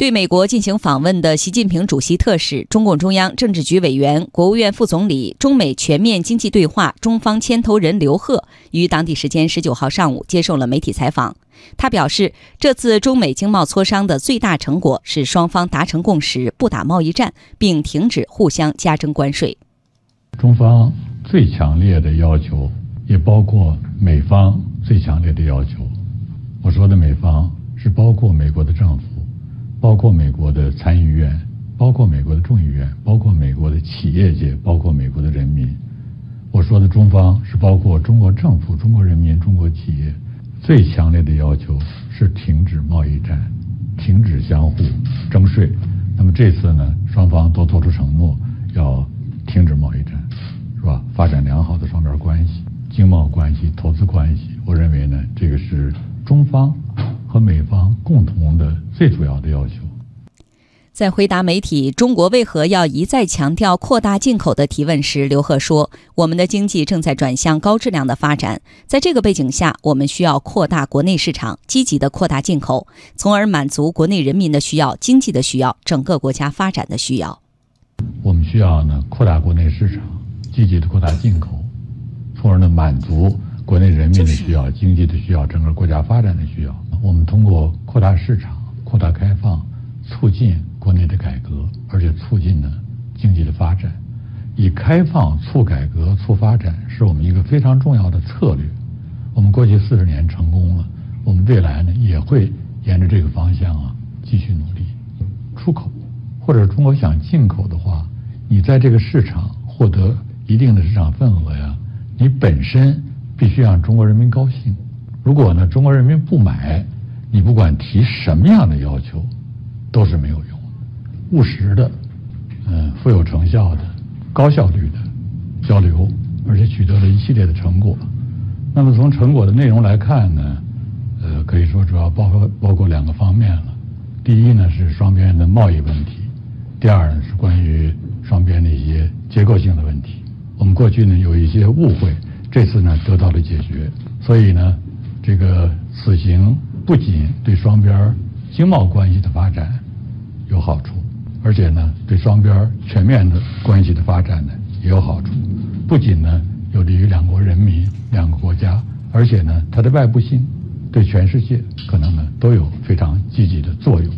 对美国进行访问的习近平主席特使、中共中央政治局委员、国务院副总理、中美全面经济对话中方牵头人刘鹤于当地时间十九号上午接受了媒体采访。他表示，这次中美经贸磋商的最大成果是双方达成共识，不打贸易战，并停止互相加征关税。中方最强烈的要求，也包括美方最强烈的要求。我说的美方是包括美国的政府。包括美国的参议院，包括美国的众议院，包括美国的企业界，包括美国的人民。我说的中方是包括中国政府、中国人民、中国企业。最强烈的要求是停止贸易战，停止相互征税。那么这次呢，双方都做出承诺，要停止贸易战，是吧？发展良好的双边关系、经贸关系、投资关系。我认为呢，这个是中方。和美方最主要的要求。在回答媒体“中国为何要一再强调扩大进口”的提问时，刘鹤说：“我们的经济正在转向高质量的发展，在这个背景下，我们需要扩大国内市场，积极的扩大进口，从而满足国内人民的需要、经济的需要、整个国家发展的需要。我们需要呢扩大国内市场，积极的扩大进口，从而呢满足国内人民的需要、经济的需要、整个国家发展的需要。”我们通过扩大市场、扩大开放，促进国内的改革，而且促进呢经济的发展。以开放促改革、促发展是我们一个非常重要的策略。我们过去四十年成功了，我们未来呢也会沿着这个方向啊继续努力。出口或者中国想进口的话，你在这个市场获得一定的市场份额呀，你本身必须让中国人民高兴。如果呢，中国人民不买，你不管提什么样的要求，都是没有用的。务实的，嗯，富有成效的，高效率的交流，而且取得了一系列的成果。那么从成果的内容来看呢，呃，可以说主要包括包括两个方面了。第一呢是双边的贸易问题，第二呢是关于双边的一些结构性的问题。我们过去呢有一些误会，这次呢得到了解决，所以呢。这个此行不仅对双边经贸关系的发展有好处，而且呢，对双边全面的关系的发展呢也有好处。不仅呢有利于两国人民、两个国家，而且呢，它的外部性对全世界可能呢都有非常积极的作用。